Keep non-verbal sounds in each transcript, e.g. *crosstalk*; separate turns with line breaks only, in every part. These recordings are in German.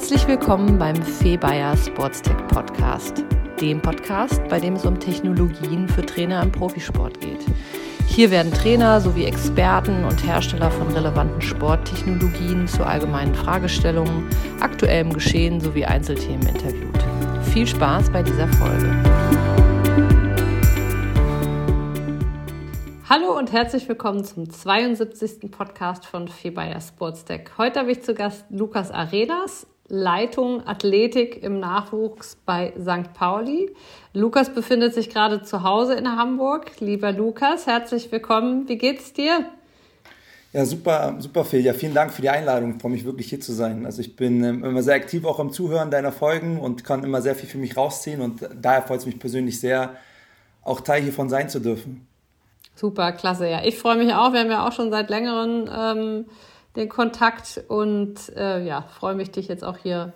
Herzlich willkommen beim Fee Bayer Sportstech Podcast, dem Podcast, bei dem es um Technologien für Trainer im Profisport geht. Hier werden Trainer sowie Experten und Hersteller von relevanten Sporttechnologien zu allgemeinen Fragestellungen, aktuellem Geschehen sowie Einzelthemen interviewt. Viel Spaß bei dieser Folge. Hallo und herzlich willkommen zum 72. Podcast von Febayer Sportstech. Heute habe ich zu Gast Lukas Arenas, Leitung Athletik im Nachwuchs bei St. Pauli. Lukas befindet sich gerade zu Hause in Hamburg. Lieber Lukas, herzlich willkommen. Wie geht's dir?
Ja, super, super Phil. Ja, vielen Dank für die Einladung. Ich freue mich wirklich hier zu sein. Also ich bin ähm, immer sehr aktiv auch am Zuhören deiner Folgen und kann immer sehr viel für mich rausziehen und daher freut es mich persönlich sehr, auch Teil hiervon sein zu dürfen.
Super, klasse. Ja, ich freue mich auch. Wir haben ja auch schon seit längerem ähm, den Kontakt und äh, ja, freue mich, dich jetzt auch hier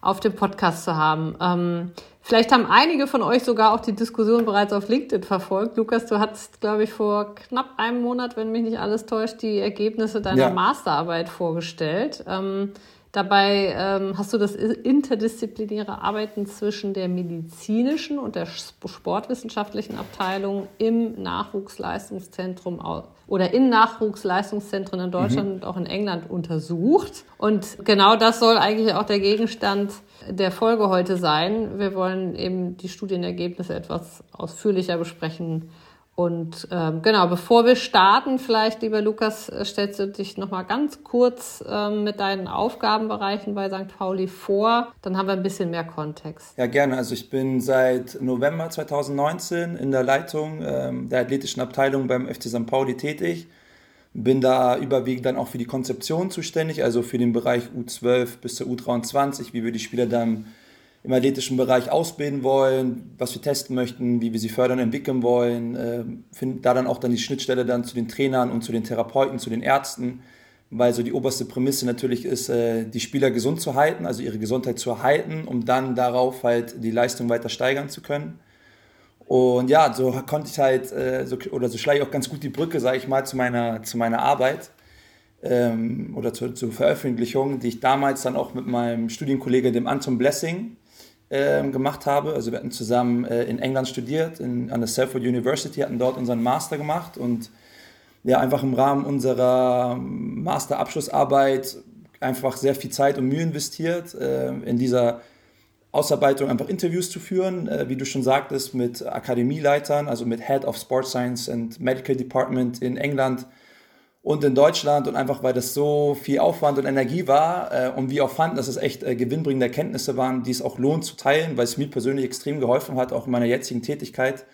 auf dem Podcast zu haben. Ähm, vielleicht haben einige von euch sogar auch die Diskussion bereits auf LinkedIn verfolgt. Lukas, du hattest, glaube ich, vor knapp einem Monat, wenn mich nicht alles täuscht, die Ergebnisse deiner ja. Masterarbeit vorgestellt. Ähm, Dabei ähm, hast du das interdisziplinäre Arbeiten zwischen der medizinischen und der sportwissenschaftlichen Abteilung im Nachwuchsleistungszentrum oder in Nachwuchsleistungszentren in Deutschland mhm. und auch in England untersucht. Und genau das soll eigentlich auch der Gegenstand der Folge heute sein. Wir wollen eben die Studienergebnisse etwas ausführlicher besprechen und ähm, genau, bevor wir starten, vielleicht, lieber Lukas, äh, stellst du dich nochmal ganz kurz ähm, mit deinen Aufgabenbereichen bei St. Pauli vor. Dann haben wir ein bisschen mehr Kontext.
Ja, gerne. Also ich bin seit November 2019 in der Leitung ähm, der athletischen Abteilung beim FC St. Pauli tätig. Bin da überwiegend dann auch für die Konzeption zuständig, also für den Bereich U12 bis zur U23, wie wir die Spieler dann im athletischen Bereich ausbilden wollen, was wir testen möchten, wie wir sie fördern, entwickeln wollen. Äh, finden da dann auch dann die Schnittstelle dann zu den Trainern und zu den Therapeuten, zu den Ärzten, weil so die oberste Prämisse natürlich ist, äh, die Spieler gesund zu halten, also ihre Gesundheit zu erhalten, um dann darauf halt die Leistung weiter steigern zu können. Und ja, so konnte ich halt, äh, so, oder so schlage ich auch ganz gut die Brücke, sage ich mal, zu meiner, zu meiner Arbeit ähm, oder zur, zur Veröffentlichung, die ich damals dann auch mit meinem Studienkollege, dem Anton Blessing, ähm, gemacht habe. Also wir hatten zusammen äh, in England studiert, in, an der Salford University, hatten dort unseren Master gemacht und ja, einfach im Rahmen unserer Masterabschlussarbeit einfach sehr viel Zeit und Mühe investiert, äh, in dieser Ausarbeitung einfach Interviews zu führen, äh, wie du schon sagtest, mit Akademieleitern, also mit Head of Sports Science and Medical Department in England, und in Deutschland und einfach weil das so viel Aufwand und Energie war äh, und wir auch fanden, dass es echt äh, gewinnbringende Erkenntnisse waren, die es auch lohnt zu teilen, weil es mir persönlich extrem geholfen hat, auch in meiner jetzigen Tätigkeit.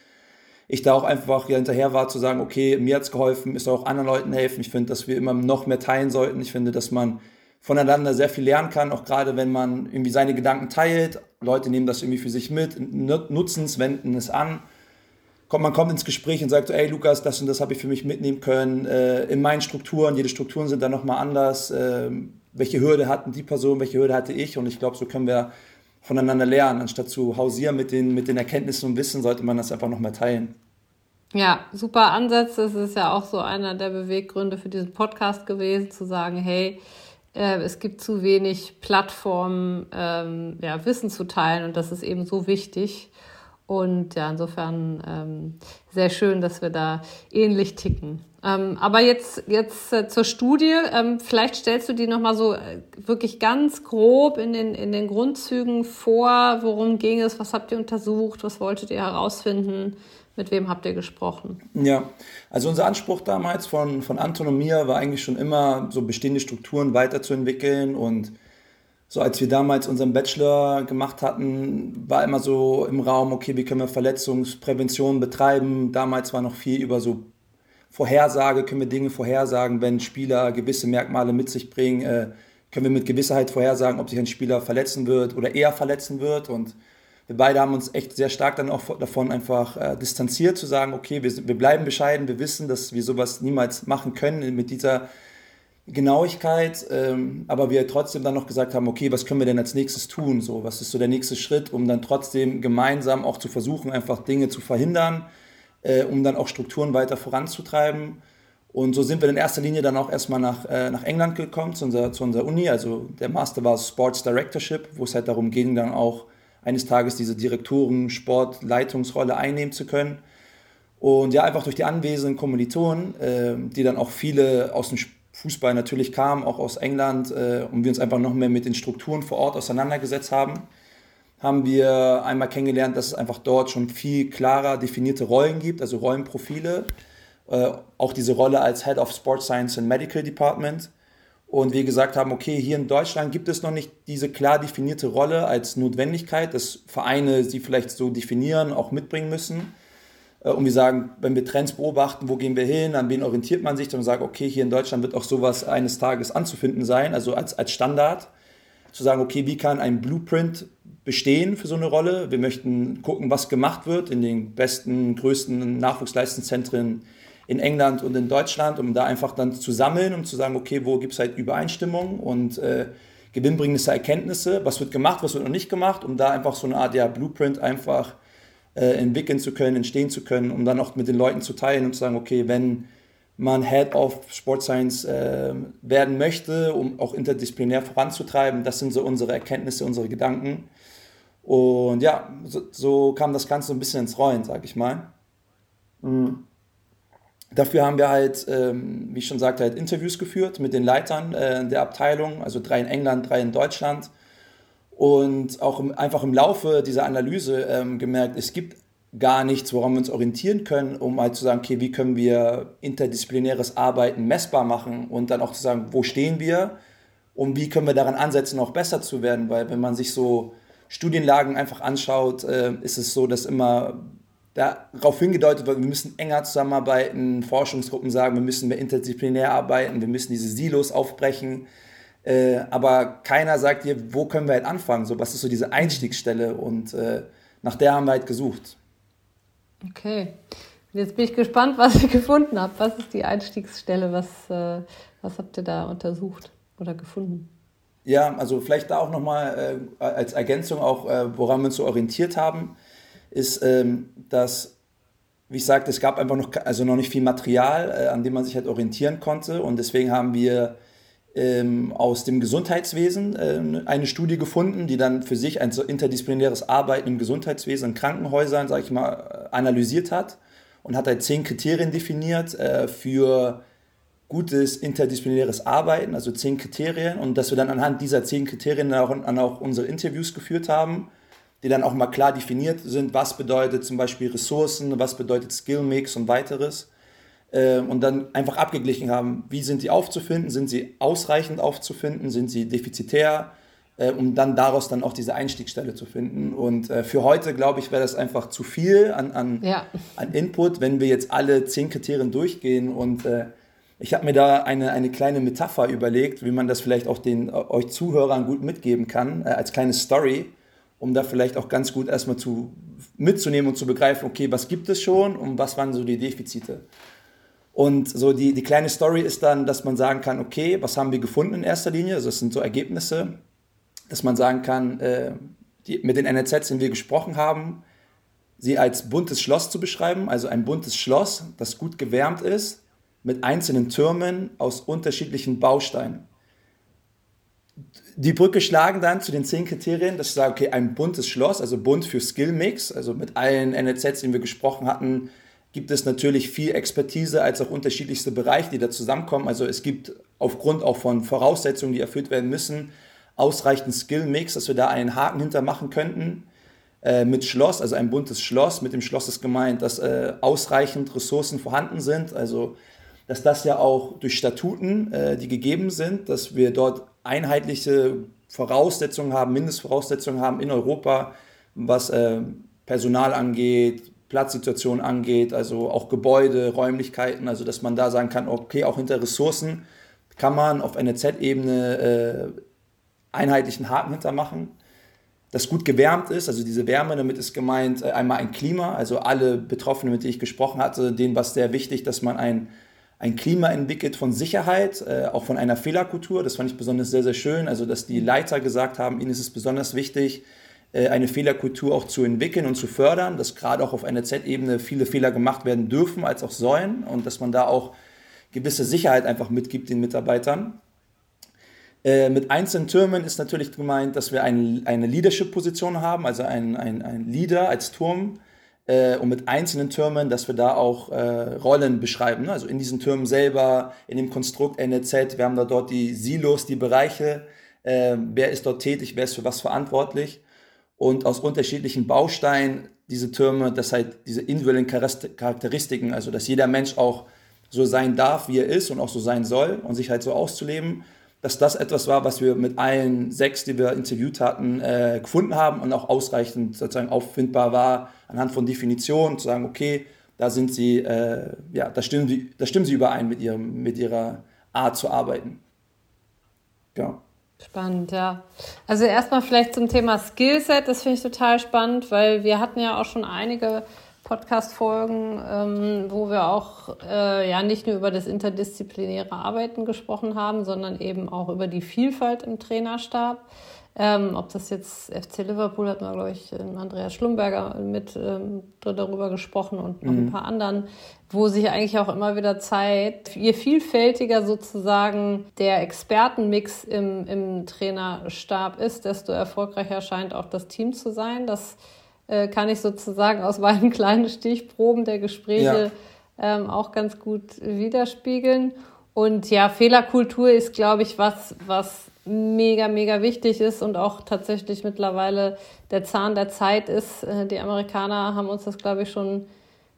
Ich da auch einfach hinterher war zu sagen, okay, mir hat es geholfen, ist auch anderen Leuten helfen. Ich finde, dass wir immer noch mehr teilen sollten. Ich finde, dass man voneinander sehr viel lernen kann, auch gerade wenn man irgendwie seine Gedanken teilt. Leute nehmen das irgendwie für sich mit, nutzen es, wenden es an kommt, man kommt ins Gespräch und sagt so, ey Lukas, das und das habe ich für mich mitnehmen können äh, in meinen Strukturen. Jede Strukturen sind dann nochmal anders. Äh, welche Hürde hatten die Person, welche Hürde hatte ich? Und ich glaube, so können wir voneinander lernen. Anstatt zu hausieren mit den, mit den Erkenntnissen und Wissen, sollte man das einfach nochmal teilen.
Ja, super Ansatz. Das ist ja auch so einer der Beweggründe für diesen Podcast gewesen, zu sagen, hey, äh, es gibt zu wenig Plattformen, ähm, ja, Wissen zu teilen und das ist eben so wichtig. Und ja, insofern ähm, sehr schön, dass wir da ähnlich ticken. Ähm, aber jetzt, jetzt äh, zur Studie. Ähm, vielleicht stellst du die nochmal so äh, wirklich ganz grob in den, in den Grundzügen vor. Worum ging es? Was habt ihr untersucht? Was wolltet ihr herausfinden? Mit wem habt ihr gesprochen?
Ja, also unser Anspruch damals von, von Anton und mir war eigentlich schon immer, so bestehende Strukturen weiterzuentwickeln und so als wir damals unseren Bachelor gemacht hatten, war immer so im Raum, okay, wie können wir Verletzungsprävention betreiben? Damals war noch viel über so Vorhersage, können wir Dinge vorhersagen, wenn Spieler gewisse Merkmale mit sich bringen, äh, können wir mit Gewissheit vorhersagen, ob sich ein Spieler verletzen wird oder eher verletzen wird. Und wir beide haben uns echt sehr stark dann auch davon einfach äh, distanziert, zu sagen, okay, wir, wir bleiben bescheiden, wir wissen, dass wir sowas niemals machen können mit dieser Genauigkeit, ähm, aber wir trotzdem dann noch gesagt haben, okay, was können wir denn als nächstes tun? So, was ist so der nächste Schritt, um dann trotzdem gemeinsam auch zu versuchen, einfach Dinge zu verhindern, äh, um dann auch Strukturen weiter voranzutreiben. Und so sind wir in erster Linie dann auch erstmal nach, äh, nach England gekommen, zu unserer, zu unserer Uni. Also der Master war Sports Directorship, wo es halt darum ging, dann auch eines Tages diese Direktoren, Sportleitungsrolle einnehmen zu können. Und ja, einfach durch die anwesenden Kommilitonen, äh, die dann auch viele aus dem Fußball natürlich kamen, auch aus England, äh, und wir uns einfach noch mehr mit den Strukturen vor Ort auseinandergesetzt haben, haben wir einmal kennengelernt, dass es einfach dort schon viel klarer definierte Rollen gibt, also Rollenprofile. Äh, auch diese Rolle als Head of Sports Science and Medical Department. Und wir gesagt haben, okay, hier in Deutschland gibt es noch nicht diese klar definierte Rolle als Notwendigkeit, dass Vereine sie vielleicht so definieren, auch mitbringen müssen. Äh, und wir sagen, wenn wir Trends beobachten, wo gehen wir hin, an wen orientiert man sich, dann sagen, okay, hier in Deutschland wird auch sowas eines Tages anzufinden sein, also als, als Standard. Zu sagen, okay, wie kann ein Blueprint bestehen für so eine Rolle? Wir möchten gucken, was gemacht wird in den besten, größten Nachwuchsleistungszentren in England und in Deutschland, um da einfach dann zu sammeln, um zu sagen, okay, wo gibt es halt Übereinstimmung und äh, gewinnbringende Erkenntnisse, was wird gemacht, was wird noch nicht gemacht, um da einfach so eine Art ja, Blueprint einfach äh, entwickeln zu können, entstehen zu können, um dann auch mit den Leuten zu teilen und zu sagen, okay, wenn man Head of Sport Science äh, werden möchte, um auch interdisziplinär voranzutreiben, das sind so unsere Erkenntnisse, unsere Gedanken. Und ja, so, so kam das Ganze so ein bisschen ins Rollen, sag ich mal. Mhm. Dafür haben wir halt, ähm, wie ich schon sagte, halt Interviews geführt mit den Leitern äh, der Abteilung, also drei in England, drei in Deutschland und auch im, einfach im Laufe dieser Analyse ähm, gemerkt, es gibt gar nichts, woran wir uns orientieren können, um halt zu sagen, okay, wie können wir interdisziplinäres Arbeiten messbar machen und dann auch zu sagen, wo stehen wir und wie können wir daran ansetzen, auch besser zu werden, weil wenn man sich so Studienlagen einfach anschaut, äh, ist es so, dass immer darauf hingedeutet wird, wir müssen enger zusammenarbeiten, Forschungsgruppen sagen, wir müssen mehr interdisziplinär arbeiten, wir müssen diese Silos aufbrechen. Äh, aber keiner sagt dir, wo können wir halt anfangen? So, was ist so diese Einstiegsstelle? Und äh, nach der haben wir halt gesucht.
Okay. Jetzt bin ich gespannt, was ihr *laughs* gefunden habt. Was ist die Einstiegsstelle? Was, äh, was habt ihr da untersucht oder gefunden?
Ja, also vielleicht da auch nochmal äh, als Ergänzung auch, äh, woran wir uns so orientiert haben, ist, ähm, dass, wie ich sagte, es gab einfach noch, also noch nicht viel Material, äh, an dem man sich halt orientieren konnte. Und deswegen haben wir ähm, aus dem Gesundheitswesen äh, eine Studie gefunden, die dann für sich ein so interdisziplinäres Arbeiten im Gesundheitswesen in Krankenhäusern, sage ich mal, analysiert hat und hat halt zehn Kriterien definiert äh, für gutes interdisziplinäres Arbeiten, also zehn Kriterien. Und dass wir dann anhand dieser zehn Kriterien auch, an auch unsere Interviews geführt haben, die dann auch mal klar definiert sind, was bedeutet zum Beispiel Ressourcen, was bedeutet Skill Mix und weiteres. äh, und dann einfach abgeglichen haben, wie sind die aufzufinden, sind sie ausreichend aufzufinden, sind sie defizitär, äh, um dann daraus dann auch diese Einstiegsstelle zu finden. Und äh, für heute, glaube ich, wäre das einfach zu viel an, an, ja. an Input, wenn wir jetzt alle zehn Kriterien durchgehen und äh, ich habe mir da eine, eine kleine Metapher überlegt, wie man das vielleicht auch den euch Zuhörern gut mitgeben kann, als kleine Story, um da vielleicht auch ganz gut erstmal zu, mitzunehmen und zu begreifen, okay, was gibt es schon und was waren so die Defizite. Und so die, die kleine Story ist dann, dass man sagen kann, okay, was haben wir gefunden in erster Linie? Also das sind so Ergebnisse, dass man sagen kann, äh, die, mit den NLZs, die wir gesprochen haben, sie als buntes Schloss zu beschreiben, also ein buntes Schloss, das gut gewärmt ist, mit einzelnen Türmen aus unterschiedlichen Bausteinen. Die Brücke schlagen dann zu den zehn Kriterien, dass ich sage, okay, ein buntes Schloss, also bunt für Skill Mix, also mit allen NLZs, die wir gesprochen hatten, gibt es natürlich viel Expertise als auch unterschiedlichste Bereiche, die da zusammenkommen. Also es gibt aufgrund auch von Voraussetzungen, die erfüllt werden müssen, ausreichend Skill-Mix, dass wir da einen Haken hintermachen könnten. Äh, mit Schloss, also ein buntes Schloss. Mit dem Schloss ist gemeint, dass äh, ausreichend Ressourcen vorhanden sind. Also dass das ja auch durch Statuten, äh, die gegeben sind, dass wir dort einheitliche Voraussetzungen haben, Mindestvoraussetzungen haben in Europa, was äh, Personal angeht, Platzsituation angeht, also auch Gebäude, Räumlichkeiten, also dass man da sagen kann, okay, auch hinter Ressourcen kann man auf NZ-Ebene äh, einheitlichen Haken hintermachen. Das gut gewärmt ist, also diese Wärme, damit ist gemeint äh, einmal ein Klima, also alle Betroffenen, mit denen ich gesprochen hatte, denen war es sehr wichtig, dass man ein, ein Klima entwickelt von Sicherheit, äh, auch von einer Fehlerkultur. Das fand ich besonders sehr, sehr schön. Also, dass die Leiter gesagt haben, ihnen ist es besonders wichtig, eine Fehlerkultur auch zu entwickeln und zu fördern, dass gerade auch auf einer Z-Ebene viele Fehler gemacht werden dürfen als auch sollen und dass man da auch gewisse Sicherheit einfach mitgibt den Mitarbeitern. Äh, mit einzelnen Türmen ist natürlich gemeint, dass wir ein, eine Leadership-Position haben, also ein, ein, ein Leader als Turm. Äh, und mit einzelnen Türmen, dass wir da auch äh, Rollen beschreiben. Ne? Also in diesen Türmen selber, in dem Konstrukt NEZ, wir haben da dort die Silos, die Bereiche, äh, wer ist dort tätig, wer ist für was verantwortlich. Und aus unterschiedlichen Bausteinen diese Türme, das halt diese individuellen Charakteristiken, also dass jeder Mensch auch so sein darf, wie er ist und auch so sein soll und sich halt so auszuleben, dass das etwas war, was wir mit allen sechs, die wir interviewt hatten, äh, gefunden haben und auch ausreichend sozusagen auffindbar war, anhand von Definitionen zu sagen, okay, da sind sie, äh, ja, da stimmen, sie, da stimmen sie überein mit, ihrem, mit ihrer Art zu arbeiten.
Ja. Spannend, ja. Also erstmal vielleicht zum Thema Skillset, das finde ich total spannend, weil wir hatten ja auch schon einige Podcast-Folgen, ähm, wo wir auch äh, ja nicht nur über das interdisziplinäre Arbeiten gesprochen haben, sondern eben auch über die Vielfalt im Trainerstab. Ähm, ob das jetzt FC Liverpool hat man, glaube ich, Andreas Schlumberger mit ähm, darüber gesprochen und noch mhm. ein paar anderen, wo sich eigentlich auch immer wieder zeigt, je vielfältiger sozusagen der Expertenmix im, im Trainerstab ist, desto erfolgreicher scheint auch das Team zu sein. Das äh, kann ich sozusagen aus meinen *laughs* kleinen Stichproben der Gespräche ja. ähm, auch ganz gut widerspiegeln. Und ja, Fehlerkultur ist, glaube ich, was, was mega, mega wichtig ist und auch tatsächlich mittlerweile der Zahn der Zeit ist. Äh, die Amerikaner haben uns das, glaube ich, schon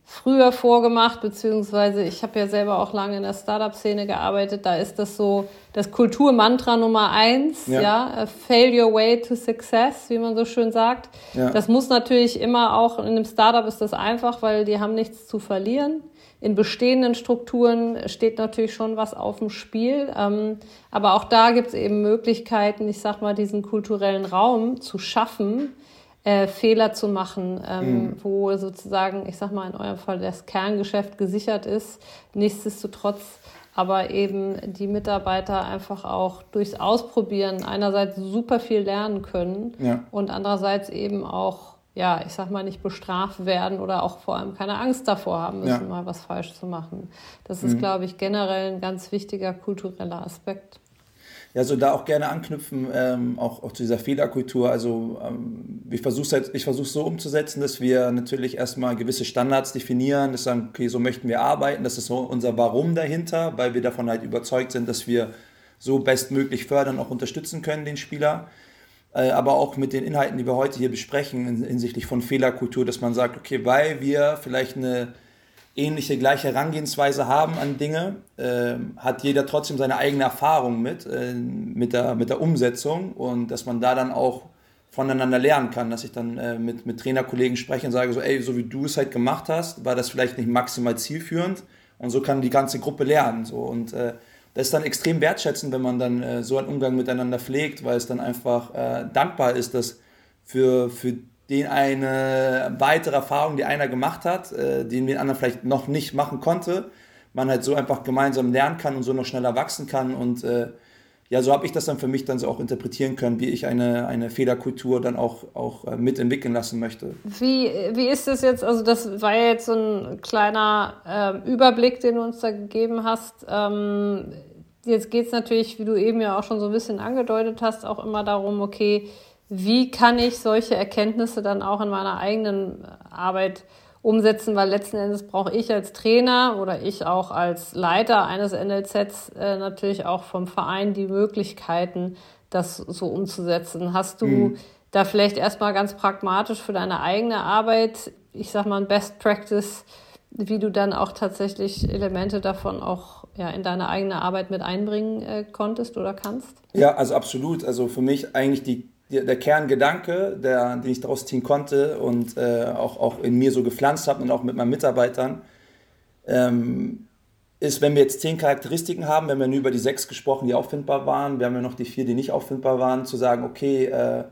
früher vorgemacht, beziehungsweise ich habe ja selber auch lange in der Startup-Szene gearbeitet. Da ist das so das Kulturmantra Nummer eins, ja. ja, fail your way to success, wie man so schön sagt. Ja. Das muss natürlich immer auch in einem Startup ist das einfach, weil die haben nichts zu verlieren. In bestehenden Strukturen steht natürlich schon was auf dem Spiel, ähm, aber auch da gibt es eben Möglichkeiten, ich sag mal, diesen kulturellen Raum zu schaffen, äh, Fehler zu machen, ähm, mhm. wo sozusagen, ich sag mal in eurem Fall, das Kerngeschäft gesichert ist. Nichtsdestotrotz aber eben die Mitarbeiter einfach auch durchs Ausprobieren einerseits super viel lernen können ja. und andererseits eben auch, ja, ich sag mal, nicht bestraft werden oder auch vor allem keine Angst davor haben müssen, ja. mal was falsch zu machen. Das ist, mhm. glaube ich, generell ein ganz wichtiger kultureller Aspekt.
Ja, so da auch gerne anknüpfen, ähm, auch, auch zu dieser Fehlerkultur. Also ähm, ich versuche halt, ich versuche so umzusetzen, dass wir natürlich erstmal gewisse Standards definieren, dass sagen, okay, so möchten wir arbeiten, das ist so unser Warum dahinter, weil wir davon halt überzeugt sind, dass wir so bestmöglich fördern, auch unterstützen können, den Spieler. Äh, aber auch mit den Inhalten, die wir heute hier besprechen, hinsichtlich von Fehlerkultur, dass man sagt, okay, weil wir vielleicht eine ähnliche, gleiche Herangehensweise haben an Dinge, äh, hat jeder trotzdem seine eigene Erfahrung mit, äh, mit, der, mit der Umsetzung und dass man da dann auch voneinander lernen kann, dass ich dann äh, mit, mit Trainerkollegen spreche und sage so, ey, so wie du es halt gemacht hast, war das vielleicht nicht maximal zielführend und so kann die ganze Gruppe lernen. So. Und äh, das ist dann extrem wertschätzend, wenn man dann äh, so einen Umgang miteinander pflegt, weil es dann einfach äh, dankbar ist, dass für, für den eine weitere Erfahrung, die einer gemacht hat, äh, den den anderen vielleicht noch nicht machen konnte, man halt so einfach gemeinsam lernen kann und so noch schneller wachsen kann und äh, ja, so habe ich das dann für mich dann so auch interpretieren können, wie ich eine, eine Fehlerkultur dann auch, auch äh, mitentwickeln lassen möchte.
Wie, wie ist das jetzt, also das war ja jetzt so ein kleiner äh, Überblick, den du uns da gegeben hast. Ähm, jetzt geht es natürlich, wie du eben ja auch schon so ein bisschen angedeutet hast, auch immer darum, okay, wie kann ich solche Erkenntnisse dann auch in meiner eigenen Arbeit umsetzen, weil letzten Endes brauche ich als Trainer oder ich auch als Leiter eines NLZs äh, natürlich auch vom Verein die Möglichkeiten, das so umzusetzen. Hast du mhm. da vielleicht erstmal ganz pragmatisch für deine eigene Arbeit, ich sag mal ein Best Practice, wie du dann auch tatsächlich Elemente davon auch ja, in deine eigene Arbeit mit einbringen äh, konntest oder kannst?
Ja, also absolut. Also für mich eigentlich die der Kerngedanke, der, den ich daraus ziehen konnte und äh, auch, auch in mir so gepflanzt habe und auch mit meinen Mitarbeitern, ähm, ist, wenn wir jetzt zehn Charakteristiken haben, wir haben ja nur über die sechs gesprochen, die auffindbar waren, wir haben ja noch die vier, die nicht auffindbar waren, zu sagen, okay, äh,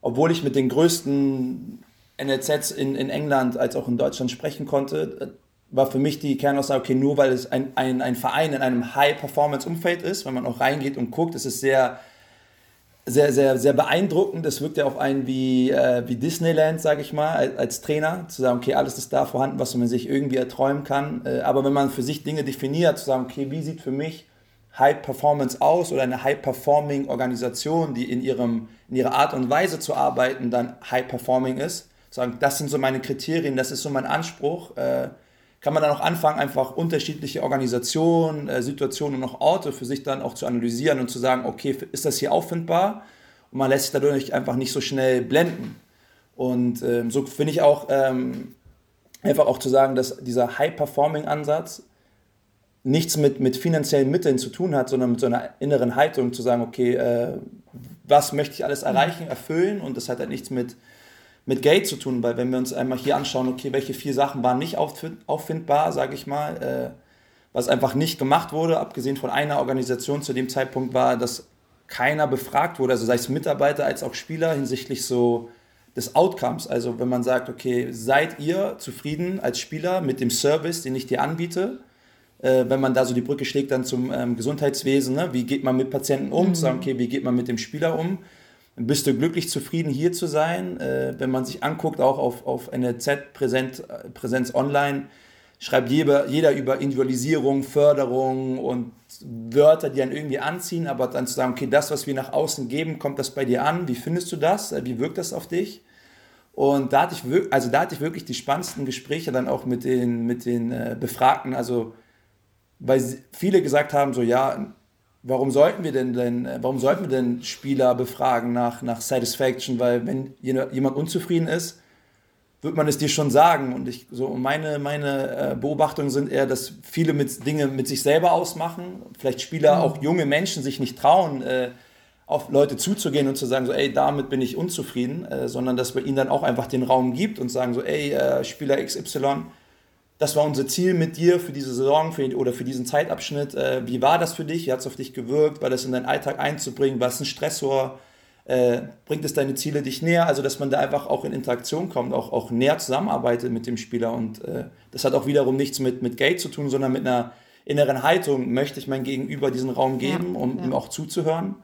obwohl ich mit den größten NLZs in, in England als auch in Deutschland sprechen konnte, äh, war für mich die Kernaussage, okay, nur weil es ein, ein, ein Verein in einem High-Performance-Umfeld ist, wenn man auch reingeht und guckt, ist es sehr sehr, sehr, sehr beeindruckend. Das wirkt ja auf einen wie, äh, wie Disneyland, sage ich mal, als, als, Trainer, zu sagen, okay, alles ist da vorhanden, was man sich irgendwie erträumen kann. Äh, aber wenn man für sich Dinge definiert, zu sagen, okay, wie sieht für mich High Performance aus oder eine High Performing Organisation, die in, ihrem, in ihrer Art und Weise zu arbeiten dann High Performing ist, sagen, das sind so meine Kriterien, das ist so mein Anspruch, äh, kann man dann auch anfangen, einfach unterschiedliche Organisationen, äh, Situationen und auch Orte für sich dann auch zu analysieren und zu sagen, okay, ist das hier auffindbar? Und man lässt sich dadurch einfach nicht so schnell blenden. Und ähm, so finde ich auch ähm, einfach auch zu sagen, dass dieser High-Performing-Ansatz nichts mit, mit finanziellen Mitteln zu tun hat, sondern mit so einer inneren Haltung zu sagen, okay, äh, was möchte ich alles erreichen, erfüllen und das hat halt nichts mit mit Geld zu tun, weil wenn wir uns einmal hier anschauen, okay, welche vier Sachen waren nicht auffindbar, sage ich mal, äh, was einfach nicht gemacht wurde, abgesehen von einer Organisation zu dem Zeitpunkt war, dass keiner befragt wurde, also sei es Mitarbeiter als auch Spieler hinsichtlich so des Outcomes. Also wenn man sagt, okay, seid ihr zufrieden als Spieler mit dem Service, den ich dir anbiete? Äh, wenn man da so die Brücke schlägt dann zum ähm, Gesundheitswesen, ne? wie geht man mit Patienten um? Mhm. Sagen, okay, wie geht man mit dem Spieler um? Bist du glücklich zufrieden, hier zu sein. Äh, wenn man sich anguckt, auch auf, auf NLZ Präsenz, Präsenz Online, schreibt jeder, jeder über Individualisierung, Förderung und Wörter, die einen irgendwie anziehen, aber dann zu sagen, okay, das, was wir nach außen geben, kommt das bei dir an? Wie findest du das? Wie wirkt das auf dich? Und da hatte ich, also da hatte ich wirklich die spannendsten Gespräche dann auch mit den, mit den äh, Befragten, also weil viele gesagt haben, so ja, warum sollten wir denn, denn warum sollten wir denn Spieler befragen nach, nach Satisfaction? Weil wenn jemand unzufrieden ist, wird man es dir schon sagen. Und ich, so meine, meine äh, Beobachtungen sind eher, dass viele mit Dinge mit sich selber ausmachen. Vielleicht Spieler, mhm. auch junge Menschen sich nicht trauen, äh, auf Leute zuzugehen und zu sagen, so, ey, damit bin ich unzufrieden, äh, sondern dass man ihnen dann auch einfach den Raum gibt und sagen so, ey, äh, Spieler XY, das war unser Ziel mit dir für diese Saison für, oder für diesen Zeitabschnitt. Äh, wie war das für dich? Wie hat es auf dich gewirkt? War das in deinen Alltag einzubringen? War es ein Stressor? Äh, bringt es deine Ziele dich näher? Also, dass man da einfach auch in Interaktion kommt, auch, auch näher zusammenarbeitet mit dem Spieler. Und äh, das hat auch wiederum nichts mit, mit Geld zu tun, sondern mit einer inneren Haltung. Möchte ich mein Gegenüber diesen Raum geben, ja, um ja. ihm auch zuzuhören?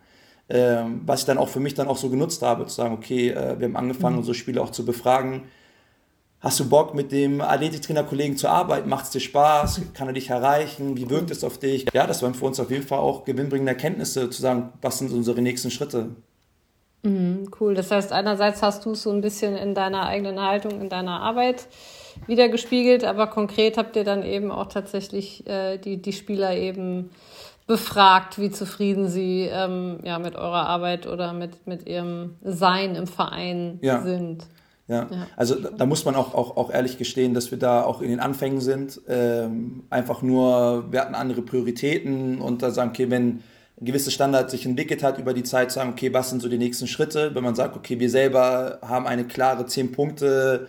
Ähm, was ich dann auch für mich dann auch so genutzt habe, zu sagen, okay, äh, wir haben angefangen, mhm. unsere Spieler auch zu befragen Hast du Bock, mit dem Athletiktrainer-Kollegen zu arbeiten? Macht es dir Spaß? Kann er dich erreichen? Wie wirkt es auf dich? Ja, das waren für uns auf jeden Fall auch gewinnbringende Erkenntnisse, zu sagen, was sind unsere nächsten Schritte.
Mhm, cool. Das heißt, einerseits hast du es so ein bisschen in deiner eigenen Haltung, in deiner Arbeit wieder gespiegelt, aber konkret habt ihr dann eben auch tatsächlich äh, die, die Spieler eben befragt, wie zufrieden sie ähm, ja, mit eurer Arbeit oder mit, mit ihrem Sein im Verein ja. sind.
Ja. ja. Also da, da, muss man auch, auch, auch ehrlich gestehen, dass wir da auch in den Anfängen sind. Ähm, einfach nur, wir hatten andere Prioritäten und da sagen, okay, wenn ein gewisser Standard sich entwickelt hat über die Zeit, sagen, okay, was sind so die nächsten Schritte? Wenn man sagt, okay, wir selber haben eine klare 10-Punkte-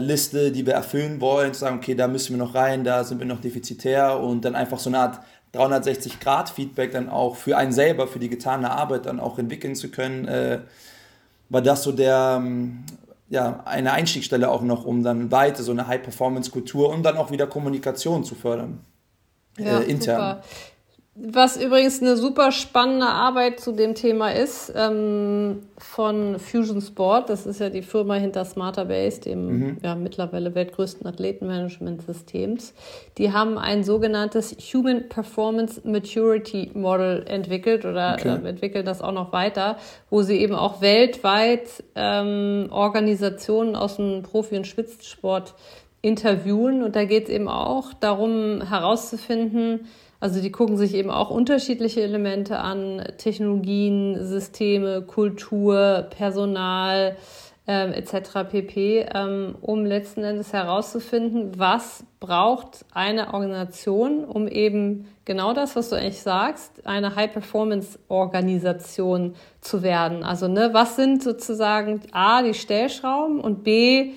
Liste, die wir erfüllen wollen, sagen, okay, da müssen wir noch rein, da sind wir noch defizitär und dann einfach so eine Art 360-Grad-Feedback dann auch für einen selber, für die getane Arbeit dann auch entwickeln zu können, äh, war das so der, ähm, ja, eine Einstiegsstelle auch noch, um dann weiter so eine High-Performance-Kultur und dann auch wieder Kommunikation zu fördern. Ja,
äh, intern. Super. Was übrigens eine super spannende Arbeit zu dem Thema ist, ähm, von Fusion Sport. Das ist ja die Firma hinter Smarter Base, dem mhm. ja, mittlerweile weltgrößten Athletenmanagement-Systems. Die haben ein sogenanntes Human Performance Maturity Model entwickelt oder okay. äh, entwickeln das auch noch weiter, wo sie eben auch weltweit ähm, Organisationen aus dem Profi- und Spitzensport interviewen. Und da geht es eben auch darum herauszufinden, also die gucken sich eben auch unterschiedliche Elemente an, Technologien, Systeme, Kultur, Personal ähm, etc. pp, ähm, um letzten Endes herauszufinden, was braucht eine Organisation, um eben genau das, was du eigentlich sagst, eine High-Performance-Organisation zu werden. Also ne, was sind sozusagen A, die Stellschrauben und B,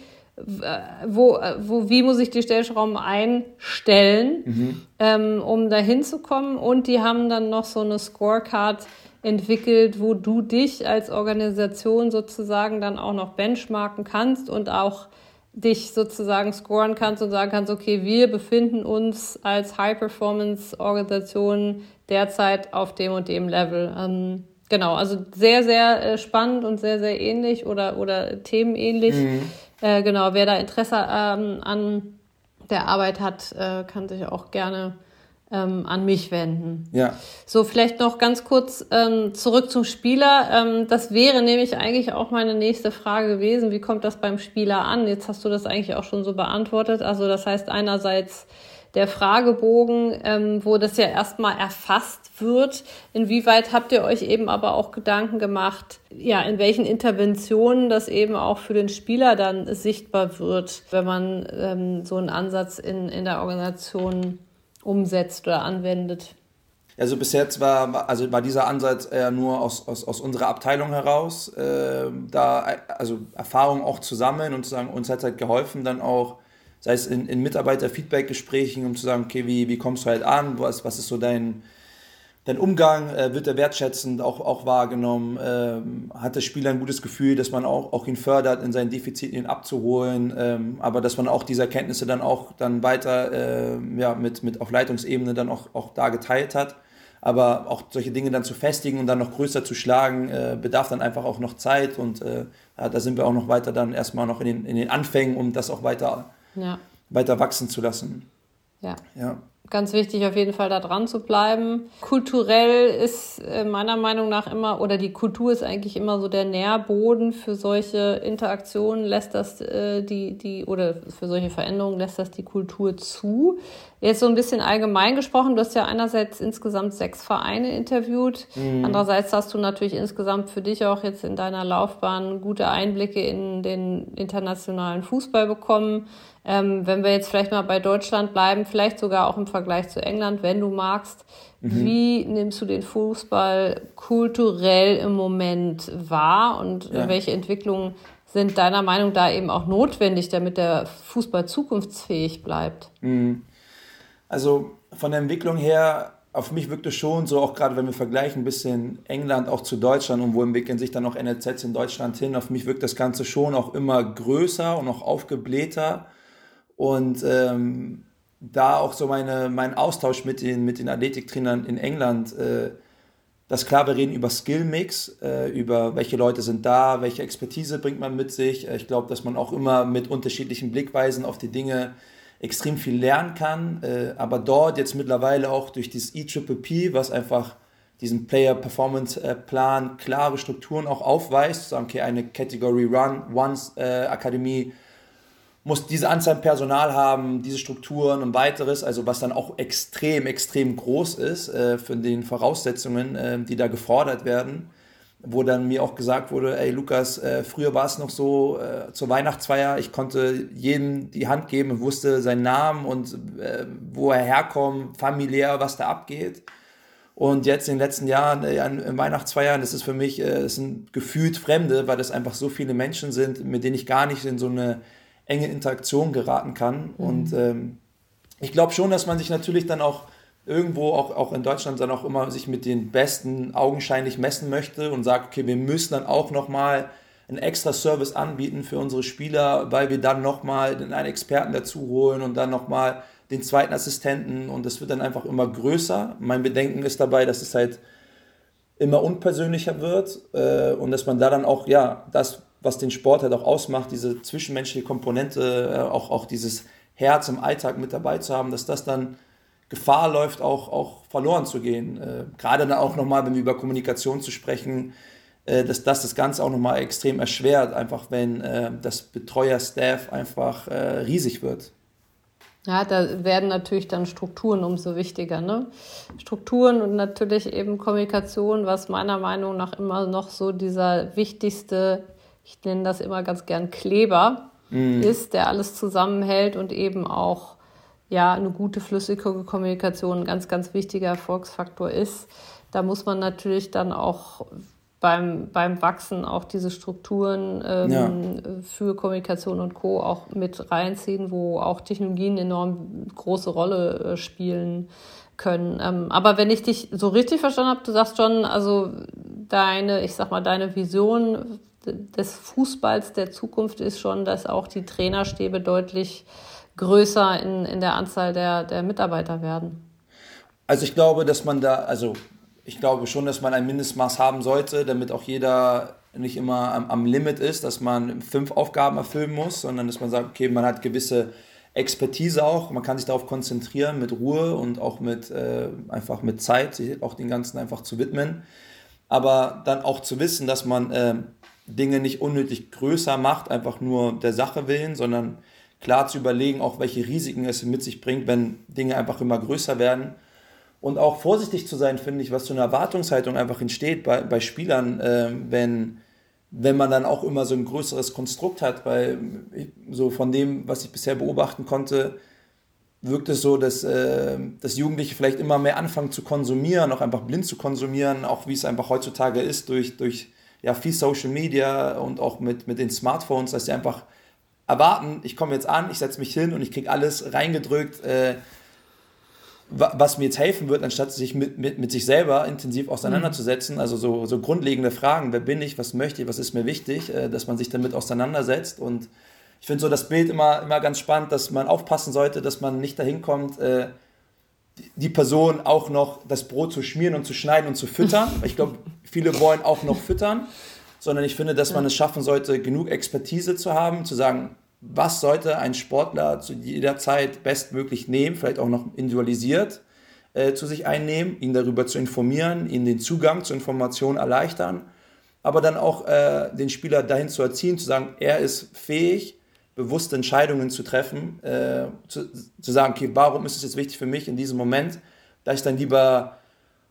wo, wo, wie muss ich die Stellschrauben einstellen, mhm. ähm, um da hinzukommen. Und die haben dann noch so eine Scorecard entwickelt, wo du dich als Organisation sozusagen dann auch noch benchmarken kannst und auch dich sozusagen scoren kannst und sagen kannst, okay, wir befinden uns als High-Performance-Organisation derzeit auf dem und dem Level. Ähm, genau, also sehr, sehr äh, spannend und sehr, sehr ähnlich oder, oder themenähnlich. Mhm. Äh, genau, wer da Interesse ähm, an der Arbeit hat, äh, kann sich auch gerne ähm, an mich wenden.
Ja.
So, vielleicht noch ganz kurz ähm, zurück zum Spieler. Ähm, das wäre nämlich eigentlich auch meine nächste Frage gewesen. Wie kommt das beim Spieler an? Jetzt hast du das eigentlich auch schon so beantwortet. Also das heißt einerseits der Fragebogen, ähm, wo das ja erstmal erfasst wird. Inwieweit habt ihr euch eben aber auch Gedanken gemacht, ja, in welchen Interventionen das eben auch für den Spieler dann sichtbar wird, wenn man ähm, so einen Ansatz in, in der Organisation umsetzt oder anwendet?
Also bis jetzt war, also war dieser Ansatz eher nur aus, aus, aus unserer Abteilung heraus, äh, da also Erfahrungen auch zu sammeln und zu sagen, uns hat halt geholfen, dann auch, sei es in, in Mitarbeiter-Feedback-Gesprächen, um zu sagen, okay, wie, wie kommst du halt an, was, was ist so dein, dein Umgang? Äh, wird er wertschätzend auch, auch wahrgenommen, ähm, hat der Spieler ein gutes Gefühl, dass man auch, auch ihn fördert, in seinen Defiziten ihn abzuholen, ähm, aber dass man auch diese Erkenntnisse dann auch dann weiter äh, ja, mit, mit auf Leitungsebene dann auch, auch da geteilt hat. Aber auch solche Dinge dann zu festigen und dann noch größer zu schlagen, äh, bedarf dann einfach auch noch Zeit und äh, da sind wir auch noch weiter dann erstmal noch in den, in den Anfängen, um das auch weiter, ja. weiter wachsen zu lassen.
Ja. ja ganz wichtig, auf jeden Fall da dran zu bleiben. Kulturell ist äh, meiner Meinung nach immer, oder die Kultur ist eigentlich immer so der Nährboden für solche Interaktionen, lässt das äh, die, die, oder für solche Veränderungen lässt das die Kultur zu. Jetzt so ein bisschen allgemein gesprochen, du hast ja einerseits insgesamt sechs Vereine interviewt, mhm. andererseits hast du natürlich insgesamt für dich auch jetzt in deiner Laufbahn gute Einblicke in den internationalen Fußball bekommen. Ähm, wenn wir jetzt vielleicht mal bei Deutschland bleiben, vielleicht sogar auch im Vergleich zu England, wenn du magst, mhm. wie nimmst du den Fußball kulturell im Moment wahr und ja. welche Entwicklungen sind deiner Meinung da eben auch notwendig, damit der Fußball zukunftsfähig bleibt?
Mhm. Also von der Entwicklung her, auf mich wirkt es schon so, auch gerade wenn wir vergleichen ein bisschen England auch zu Deutschland und wo entwickeln sich dann auch NLZs in Deutschland hin, auf mich wirkt das Ganze schon auch immer größer und auch aufgeblähter. Und ähm, da auch so meine, mein Austausch mit den, mit den Athletiktrainern in England, äh, das klar, wir reden über Skillmix, äh, über welche Leute sind da, welche Expertise bringt man mit sich. Äh, ich glaube, dass man auch immer mit unterschiedlichen Blickweisen auf die Dinge extrem viel lernen kann. Äh, aber dort jetzt mittlerweile auch durch dieses E-Triple-P, was einfach diesen Player Performance äh, Plan klare Strukturen auch aufweist, sagen, okay, eine Category Run, Ones äh, muss diese Anzahl Personal haben, diese Strukturen und weiteres, also was dann auch extrem, extrem groß ist äh, für den Voraussetzungen, äh, die da gefordert werden. Wo dann mir auch gesagt wurde, ey Lukas, äh, früher war es noch so, äh, zur Weihnachtsfeier, ich konnte jedem die Hand geben und wusste seinen Namen und äh, wo er herkommt, familiär, was da abgeht. Und jetzt in den letzten Jahren, äh, in Weihnachtsfeiern, das ist für mich, das sind gefühlt Fremde, weil das einfach so viele Menschen sind, mit denen ich gar nicht in so eine enge Interaktion geraten kann. Mhm. Und ähm, ich glaube schon, dass man sich natürlich dann auch irgendwo, auch, auch in Deutschland, dann auch immer sich mit den Besten augenscheinlich messen möchte und sagt, okay, wir müssen dann auch nochmal einen extra Service anbieten für unsere Spieler, weil wir dann nochmal einen Experten dazu holen und dann nochmal den zweiten Assistenten und das wird dann einfach immer größer. Mein Bedenken ist dabei, dass es halt immer unpersönlicher wird äh, und dass man da dann auch, ja, das was den Sport halt auch ausmacht, diese zwischenmenschliche Komponente, äh, auch, auch dieses Herz im Alltag mit dabei zu haben, dass das dann Gefahr läuft, auch, auch verloren zu gehen. Äh, gerade dann auch nochmal, wenn wir über Kommunikation zu sprechen, äh, dass das das Ganze auch nochmal extrem erschwert, einfach wenn äh, das Betreuerstaff einfach äh, riesig wird.
Ja, da werden natürlich dann Strukturen umso wichtiger. Ne? Strukturen und natürlich eben Kommunikation, was meiner Meinung nach immer noch so dieser wichtigste ich nenne das immer ganz gern Kleber, mm. ist, der alles zusammenhält und eben auch ja, eine gute flüssige Kommunikation ein ganz, ganz wichtiger Erfolgsfaktor ist. Da muss man natürlich dann auch beim, beim Wachsen auch diese Strukturen ähm, ja. für Kommunikation und Co. auch mit reinziehen, wo auch Technologien enorm große Rolle äh, spielen können. Ähm, aber wenn ich dich so richtig verstanden habe, du sagst schon, also deine, ich sag mal, deine Vision des Fußballs der Zukunft ist schon, dass auch die Trainerstäbe deutlich größer in, in der Anzahl der, der Mitarbeiter werden.
Also ich glaube, dass man da, also ich glaube schon, dass man ein Mindestmaß haben sollte, damit auch jeder nicht immer am, am Limit ist, dass man fünf Aufgaben erfüllen muss, sondern dass man sagt, okay, man hat gewisse Expertise auch, man kann sich darauf konzentrieren mit Ruhe und auch mit äh, einfach mit Zeit, sich auch den ganzen einfach zu widmen. Aber dann auch zu wissen, dass man äh, Dinge nicht unnötig größer macht, einfach nur der Sache willen, sondern klar zu überlegen, auch welche Risiken es mit sich bringt, wenn Dinge einfach immer größer werden. Und auch vorsichtig zu sein, finde ich, was so eine Erwartungshaltung einfach entsteht bei, bei Spielern, äh, wenn wenn man dann auch immer so ein größeres Konstrukt hat, weil so von dem, was ich bisher beobachten konnte, wirkt es so, dass, äh, dass Jugendliche vielleicht immer mehr anfangen zu konsumieren, auch einfach blind zu konsumieren, auch wie es einfach heutzutage ist durch, durch ja, viel Social Media und auch mit, mit den Smartphones, dass sie einfach erwarten, ich komme jetzt an, ich setze mich hin und ich kriege alles reingedrückt. Äh, was mir jetzt helfen wird, anstatt sich mit, mit, mit sich selber intensiv auseinanderzusetzen, also so, so grundlegende Fragen, wer bin ich, was möchte ich, was ist mir wichtig, äh, dass man sich damit auseinandersetzt und ich finde so das Bild immer, immer ganz spannend, dass man aufpassen sollte, dass man nicht dahin kommt, äh, die Person auch noch das Brot zu schmieren und zu schneiden und zu füttern. *laughs* Ich glaube, viele wollen auch noch füttern, sondern ich finde, dass man es schaffen sollte, genug Expertise zu haben, zu sagen, was sollte ein Sportler zu jeder Zeit bestmöglich nehmen, vielleicht auch noch individualisiert äh, zu sich einnehmen, ihn darüber zu informieren, ihn den Zugang zur Information erleichtern, aber dann auch äh, den Spieler dahin zu erziehen, zu sagen, er ist fähig, bewusste Entscheidungen zu treffen, äh, zu, zu sagen, okay, warum ist es jetzt wichtig für mich in diesem Moment, dass ich dann lieber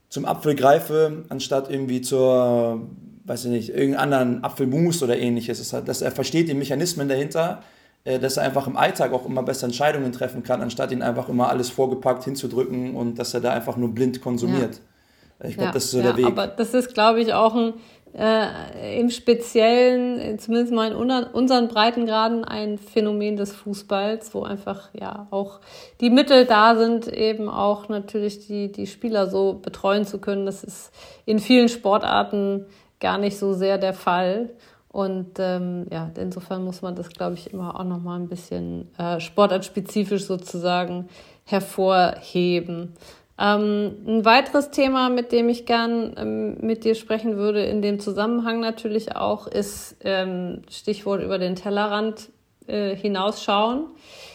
zum Apfel greife, anstatt irgendwie zur, weiß ich nicht, irgendeinen anderen Apfelmus oder ähnliches. dass er versteht die Mechanismen dahinter, äh, dass er einfach im Alltag auch immer besser Entscheidungen treffen kann, anstatt ihn einfach immer alles vorgepackt hinzudrücken und dass er da einfach nur blind konsumiert. Ja. Ich glaube, ja, das ist so ja, der Weg.
Aber das ist, glaube ich, auch ein, äh, im Speziellen, zumindest mal in unseren Breitengraden, ein Phänomen des Fußballs, wo einfach ja auch die Mittel da sind, eben auch natürlich die, die Spieler so betreuen zu können. Das ist in vielen Sportarten gar nicht so sehr der Fall. Und ähm, ja, insofern muss man das, glaube ich, immer auch noch mal ein bisschen äh, sportartspezifisch sozusagen hervorheben. Ähm, ein weiteres Thema, mit dem ich gern ähm, mit dir sprechen würde, in dem Zusammenhang natürlich auch, ist ähm, Stichwort über den Tellerrand äh, hinausschauen.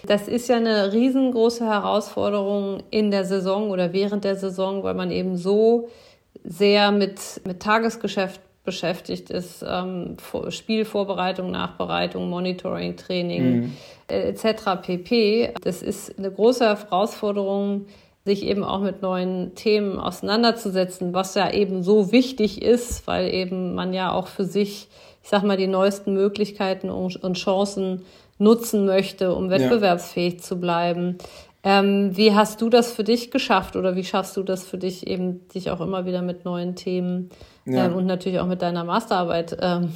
Das ist ja eine riesengroße Herausforderung in der Saison oder während der Saison, weil man eben so sehr mit, mit Tagesgeschäft beschäftigt ist, ähm, Spielvorbereitung, Nachbereitung, Monitoring, Training mhm. äh, etc. pp. Das ist eine große Herausforderung, sich eben auch mit neuen Themen auseinanderzusetzen, was ja eben so wichtig ist, weil eben man ja auch für sich, ich sag mal, die neuesten Möglichkeiten und Chancen nutzen möchte, um wettbewerbsfähig ja. zu bleiben. Ähm, wie hast du das für dich geschafft oder wie schaffst du das für dich eben, dich auch immer wieder mit neuen Themen ja. ähm, und natürlich auch mit deiner Masterarbeit ähm,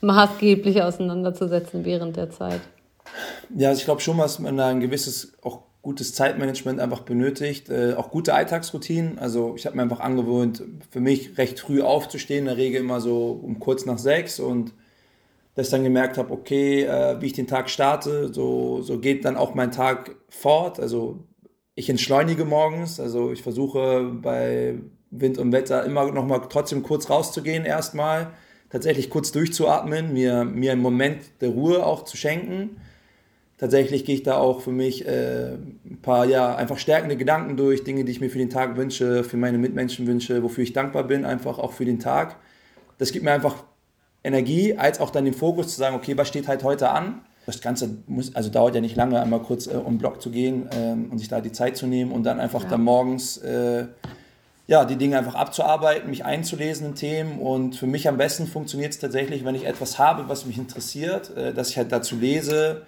maßgeblich auseinanderzusetzen während der Zeit?
Ja, also ich glaube schon, dass man da ein gewisses, auch gutes Zeitmanagement einfach benötigt, äh, auch gute Alltagsroutinen. Also ich habe mir einfach angewöhnt, für mich recht früh aufzustehen, in der Regel immer so um kurz nach sechs und dass ich dann gemerkt habe, okay, äh, wie ich den Tag starte, so, so geht dann auch mein Tag fort. Also ich entschleunige morgens, also ich versuche bei Wind und Wetter immer noch mal trotzdem kurz rauszugehen erstmal, tatsächlich kurz durchzuatmen, mir, mir einen Moment der Ruhe auch zu schenken. Tatsächlich gehe ich da auch für mich äh, ein paar ja, einfach stärkende Gedanken durch, Dinge, die ich mir für den Tag wünsche, für meine Mitmenschen wünsche, wofür ich dankbar bin, einfach auch für den Tag. Das gibt mir einfach Energie, als auch dann den Fokus zu sagen, okay, was steht halt heute an? Das Ganze muss, also dauert ja nicht lange, einmal kurz äh, um den Block zu gehen ähm, und sich da die Zeit zu nehmen und dann einfach ja. dann morgens äh, ja, die Dinge einfach abzuarbeiten, mich einzulesen in Themen. Und für mich am besten funktioniert es tatsächlich, wenn ich etwas habe, was mich interessiert, äh, dass ich halt dazu lese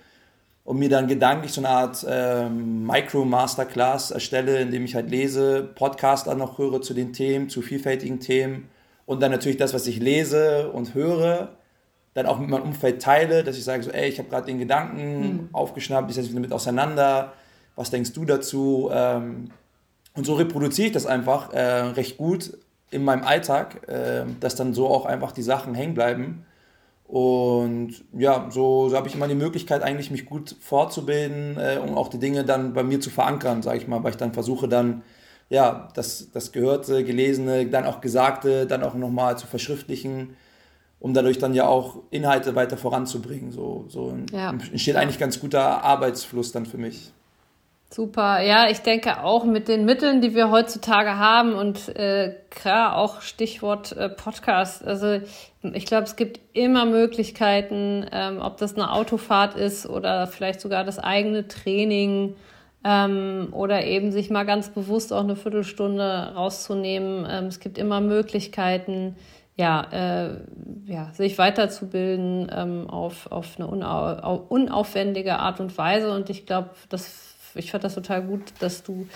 und mir dann gedanklich so eine Art ähm, Micro-Masterclass erstelle, indem ich halt lese, Podcast dann noch höre zu den Themen, zu vielfältigen Themen und dann natürlich das, was ich lese und höre, dann auch mit meinem Umfeld teile, dass ich sage so, ey, ich habe gerade den Gedanken mhm. aufgeschnappt, ich setze mich damit auseinander, was denkst du dazu? Ähm, und so reproduziere ich das einfach äh, recht gut in meinem Alltag, äh, dass dann so auch einfach die Sachen hängen bleiben. Und ja, so, so habe ich immer die Möglichkeit, eigentlich mich gut fortzubilden äh, und auch die Dinge dann bei mir zu verankern, sage ich mal, weil ich dann versuche dann ja, das, das Gehörte, Gelesene, dann auch Gesagte, dann auch nochmal zu verschriftlichen, um dadurch dann ja auch Inhalte weiter voranzubringen. So, so ja. entsteht eigentlich ganz guter Arbeitsfluss dann für mich.
Super, ja, ich denke auch mit den Mitteln, die wir heutzutage haben und äh, klar auch Stichwort äh, Podcast. Also ich glaube, es gibt immer Möglichkeiten, ähm, ob das eine Autofahrt ist oder vielleicht sogar das eigene Training ähm, oder eben sich mal ganz bewusst auch eine Viertelstunde rauszunehmen. Ähm, es gibt immer Möglichkeiten, ja, äh, ja, sich weiterzubilden ähm, auf, auf eine unau unaufwendige Art und Weise. Und ich glaube, das ich fand das total gut, dass du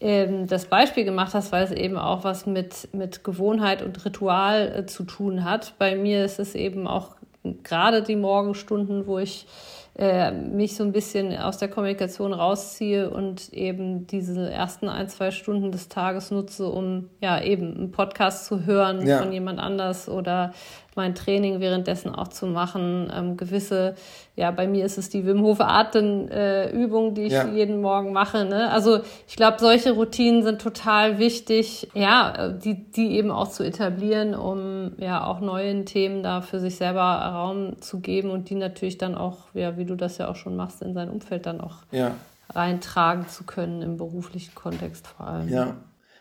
ähm, das Beispiel gemacht hast, weil es eben auch was mit, mit Gewohnheit und Ritual äh, zu tun hat. Bei mir ist es eben auch gerade die Morgenstunden, wo ich äh, mich so ein bisschen aus der Kommunikation rausziehe und eben diese ersten ein, zwei Stunden des Tages nutze, um ja eben einen Podcast zu hören ja. von jemand anders oder mein Training währenddessen auch zu machen. Ähm, gewisse, ja, bei mir ist es die Wim Hof Atemübung, äh, die ich ja. jeden Morgen mache. Ne? Also ich glaube, solche Routinen sind total wichtig, ja, die, die eben auch zu etablieren, um ja auch neuen Themen da für sich selber Raum zu geben und die natürlich dann auch, ja, wie du das ja auch schon machst, in sein Umfeld dann auch ja. reintragen zu können, im beruflichen Kontext vor allem.
Ja.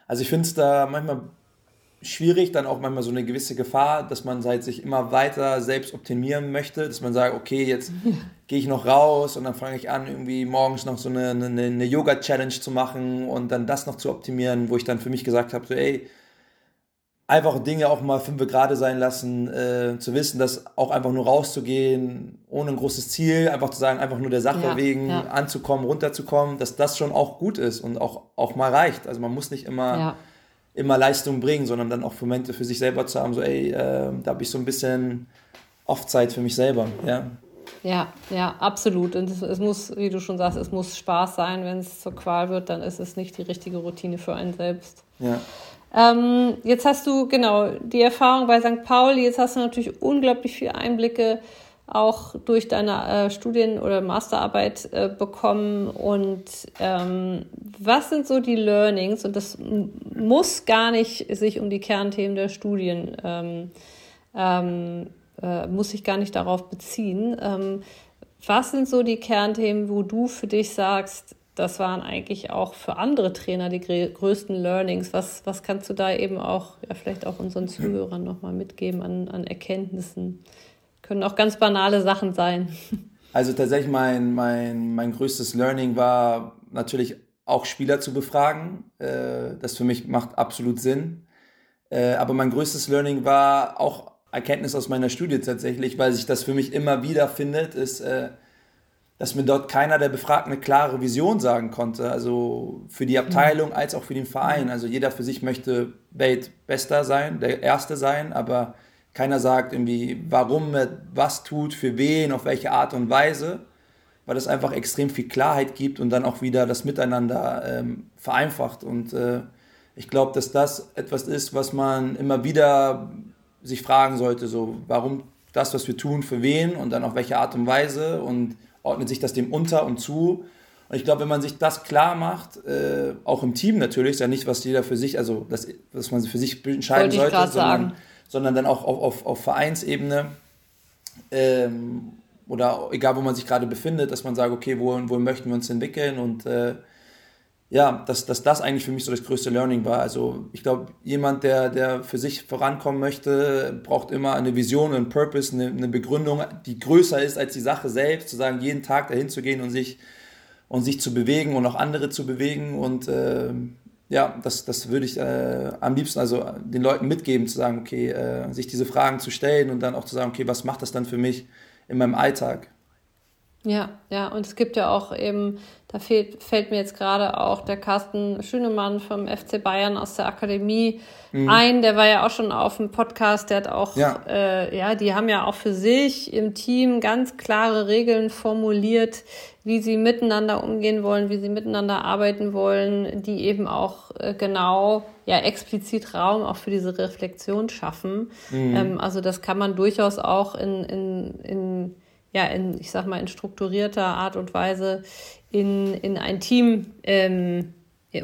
Also ich finde es da manchmal schwierig, dann auch manchmal so eine gewisse Gefahr, dass man halt sich immer weiter selbst optimieren möchte, dass man sagt, okay, jetzt ja. gehe ich noch raus und dann fange ich an, irgendwie morgens noch so eine, eine, eine Yoga-Challenge zu machen und dann das noch zu optimieren, wo ich dann für mich gesagt habe, so, ey, einfach Dinge auch mal fünf gerade sein lassen, äh, zu wissen, dass auch einfach nur rauszugehen, ohne ein großes Ziel, einfach zu sagen, einfach nur der Sache ja, wegen ja. anzukommen, runterzukommen, dass das schon auch gut ist und auch, auch mal reicht. Also man muss nicht immer... Immer Leistung bringen, sondern dann auch Momente für sich selber zu haben, so ey, äh, da habe ich so ein bisschen Off-Zeit für mich selber, ja.
Ja, ja, absolut. Und es, es, muss, wie du schon sagst, es muss Spaß sein. Wenn es zur Qual wird, dann ist es nicht die richtige Routine für einen selbst. Ja. Ähm, jetzt hast du, genau, die Erfahrung bei St. Pauli, jetzt hast du natürlich unglaublich viele Einblicke auch durch deine äh, Studien- oder Masterarbeit äh, bekommen. Und ähm, was sind so die Learnings? Und das muss gar nicht sich um die Kernthemen der Studien, ähm, ähm, äh, muss sich gar nicht darauf beziehen. Ähm, was sind so die Kernthemen, wo du für dich sagst, das waren eigentlich auch für andere Trainer die größten Learnings. Was, was kannst du da eben auch, ja, vielleicht auch unseren Zuhörern nochmal mitgeben an, an Erkenntnissen? Können auch ganz banale Sachen sein.
Also tatsächlich mein, mein, mein größtes Learning war natürlich auch Spieler zu befragen. Äh, das für mich macht absolut Sinn. Äh, aber mein größtes Learning war auch Erkenntnis aus meiner Studie tatsächlich, weil sich das für mich immer wieder findet, ist, äh, dass mir dort keiner der Befragten eine klare Vision sagen konnte. Also für die Abteilung als auch für den Verein. Also jeder für sich möchte Weltbester sein, der Erste sein, aber keiner sagt irgendwie, warum er was tut, für wen, auf welche Art und Weise, weil es einfach extrem viel Klarheit gibt und dann auch wieder das Miteinander ähm, vereinfacht. Und äh, ich glaube, dass das etwas ist, was man immer wieder sich fragen sollte, so warum das, was wir tun, für wen und dann auf welche Art und Weise und ordnet sich das dem unter und zu. Und ich glaube, wenn man sich das klar macht, äh, auch im Team natürlich, ist ja nicht, was jeder für sich, also das, was man für sich entscheiden sollte, sondern sagen sondern dann auch auf, auf, auf Vereinsebene ähm, oder egal, wo man sich gerade befindet, dass man sagt, okay, wo, wo möchten wir uns entwickeln und äh, ja, dass, dass das eigentlich für mich so das größte Learning war. Also ich glaube, jemand, der, der für sich vorankommen möchte, braucht immer eine Vision, einen Purpose, eine, eine Begründung, die größer ist als die Sache selbst, zu sagen, jeden Tag dahin zu gehen und sich, und sich zu bewegen und auch andere zu bewegen und äh, ja, das, das würde ich äh, am liebsten also den Leuten mitgeben, zu sagen, okay, äh, sich diese Fragen zu stellen und dann auch zu sagen, okay, was macht das dann für mich in meinem Alltag?
Ja, ja, und es gibt ja auch eben, da fehlt, fällt mir jetzt gerade auch der Carsten Schönemann vom FC Bayern aus der Akademie mhm. ein. Der war ja auch schon auf dem Podcast, der hat auch, ja. Äh, ja, die haben ja auch für sich im Team ganz klare Regeln formuliert, wie sie miteinander umgehen wollen, wie sie miteinander arbeiten wollen, die eben auch äh, genau, ja, explizit Raum auch für diese Reflexion schaffen. Mhm. Ähm, also das kann man durchaus auch in, in, in ja, in, ich sag mal, in strukturierter Art und Weise in, in ein Team ähm,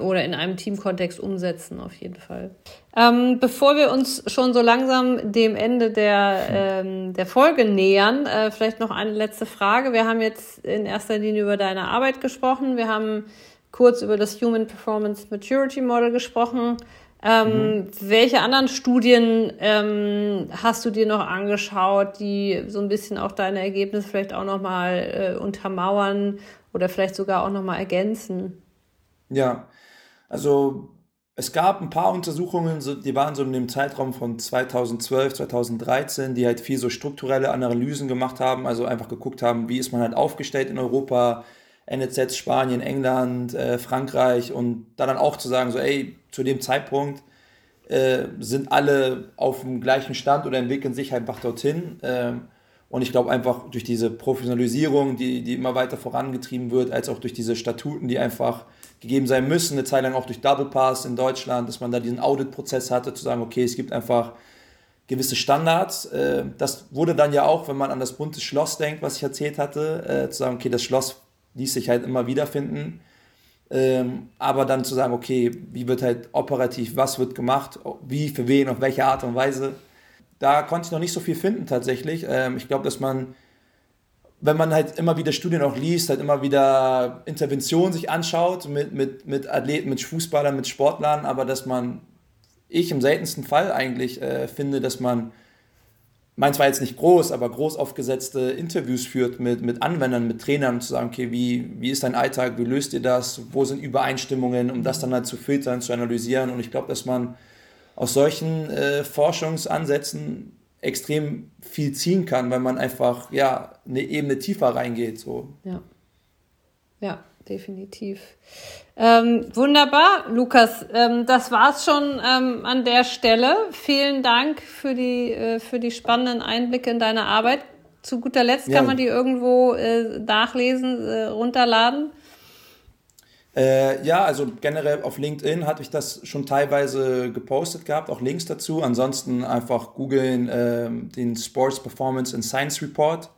oder in einem Teamkontext umsetzen, auf jeden Fall. Ähm, bevor wir uns schon so langsam dem Ende der, ähm, der Folge nähern, äh, vielleicht noch eine letzte Frage. Wir haben jetzt in erster Linie über deine Arbeit gesprochen. Wir haben kurz über das Human Performance Maturity Model gesprochen. Ähm, mhm. Welche anderen Studien ähm, hast du dir noch angeschaut, die so ein bisschen auch deine Ergebnisse vielleicht auch nochmal äh, untermauern oder vielleicht sogar auch nochmal ergänzen?
Ja, also es gab ein paar Untersuchungen, die waren so in dem Zeitraum von 2012, 2013, die halt viel so strukturelle Analysen gemacht haben, also einfach geguckt haben, wie ist man halt aufgestellt in Europa, NEZ, Spanien, England, äh, Frankreich und da dann auch zu sagen, so ey, zu dem Zeitpunkt äh, sind alle auf dem gleichen Stand oder entwickeln sich einfach dorthin. Äh, und ich glaube einfach durch diese Professionalisierung, die, die immer weiter vorangetrieben wird, als auch durch diese Statuten, die einfach gegeben sein müssen, eine Zeit lang auch durch Double Pass in Deutschland, dass man da diesen Audit-Prozess hatte, zu sagen, okay, es gibt einfach gewisse Standards. Äh, das wurde dann ja auch, wenn man an das bunte Schloss denkt, was ich erzählt hatte, äh, zu sagen, okay, das Schloss ließ sich halt immer wiederfinden. Ähm, aber dann zu sagen, okay, wie wird halt operativ, was wird gemacht, wie, für wen, auf welche Art und Weise. Da konnte ich noch nicht so viel finden tatsächlich. Ähm, ich glaube, dass man wenn man halt immer wieder Studien auch liest, halt immer wieder Interventionen sich anschaut mit, mit, mit Athleten, mit Fußballern, mit Sportlern, aber dass man, ich im seltensten Fall eigentlich äh, finde, dass man, meins war jetzt nicht groß, aber groß aufgesetzte Interviews führt mit, mit Anwendern, mit Trainern, um zu sagen, okay, wie, wie ist dein Alltag, wie löst ihr das, wo sind Übereinstimmungen, um das dann halt zu filtern, zu analysieren und ich glaube, dass man aus solchen äh, Forschungsansätzen extrem viel ziehen kann, weil man einfach ja eine Ebene tiefer reingeht. So.
Ja. Ja, definitiv. Ähm, wunderbar, Lukas. Ähm, das war's schon ähm, an der Stelle. Vielen Dank für die, äh, für die spannenden Einblicke in deine Arbeit. Zu guter Letzt ja. kann man die irgendwo äh, nachlesen, äh, runterladen.
Äh, ja, also generell auf LinkedIn hatte ich das schon teilweise gepostet gehabt, auch Links dazu. Ansonsten einfach googeln äh, den Sports Performance and Science Report.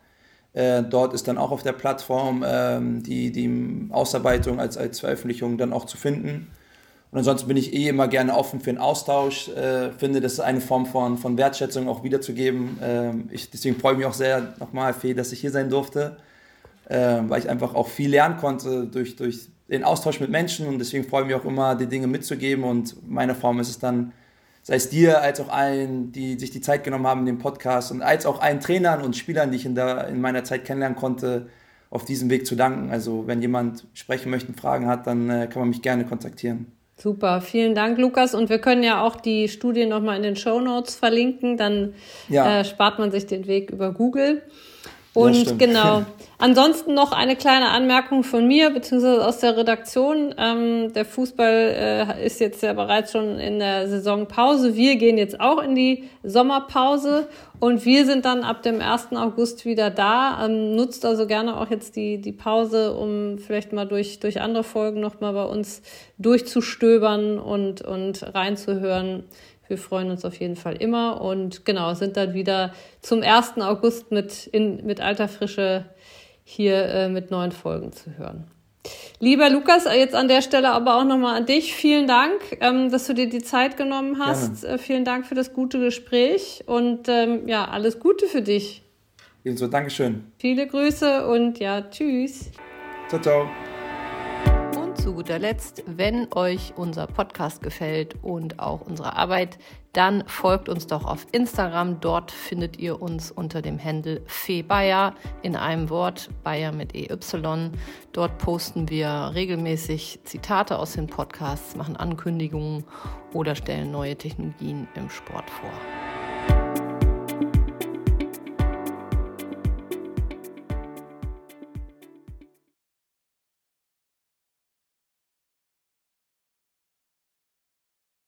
Äh, dort ist dann auch auf der Plattform ähm, die, die Ausarbeitung als, als Veröffentlichung dann auch zu finden. Und ansonsten bin ich eh immer gerne offen für einen Austausch. Äh, finde, das ist eine Form von, von Wertschätzung auch wiederzugeben. Ähm, ich, deswegen freue ich mich auch sehr nochmal, Fee, dass ich hier sein durfte, äh, weil ich einfach auch viel lernen konnte durch, durch den Austausch mit Menschen und deswegen freue ich mich auch immer, die Dinge mitzugeben und meine Form ist es dann, sei es dir als auch allen, die sich die Zeit genommen haben in dem Podcast und als auch allen Trainern und Spielern, die ich in, der, in meiner Zeit kennenlernen konnte, auf diesem Weg zu danken. Also wenn jemand sprechen möchte, Fragen hat, dann äh, kann man mich gerne kontaktieren.
Super, vielen Dank, Lukas. Und wir können ja auch die Studie nochmal in den Show Notes verlinken. Dann ja. äh, spart man sich den Weg über Google. Und ja, genau. *laughs* Ansonsten noch eine kleine Anmerkung von mir, beziehungsweise aus der Redaktion. Ähm, der Fußball äh, ist jetzt ja bereits schon in der Saisonpause. Wir gehen jetzt auch in die Sommerpause und wir sind dann ab dem 1. August wieder da. Ähm, nutzt also gerne auch jetzt die, die Pause, um vielleicht mal durch, durch andere Folgen nochmal bei uns durchzustöbern und, und reinzuhören wir freuen uns auf jeden Fall immer und genau, sind dann wieder zum 1. August mit, in, mit alter Frische hier äh, mit neuen Folgen zu hören. Lieber Lukas, jetzt an der Stelle aber auch nochmal an dich. Vielen Dank, ähm, dass du dir die Zeit genommen hast. Äh, vielen Dank für das gute Gespräch und ähm, ja, alles Gute für dich.
Ebenso, Dankeschön.
Viele Grüße und ja, tschüss.
Ciao, ciao
zu guter Letzt, wenn euch unser Podcast gefällt und auch unsere Arbeit, dann folgt uns doch auf Instagram. Dort findet ihr uns unter dem Handle Febayer in einem Wort, Bayer mit EY. Dort posten wir regelmäßig Zitate aus den Podcasts, machen Ankündigungen oder stellen neue Technologien im Sport vor.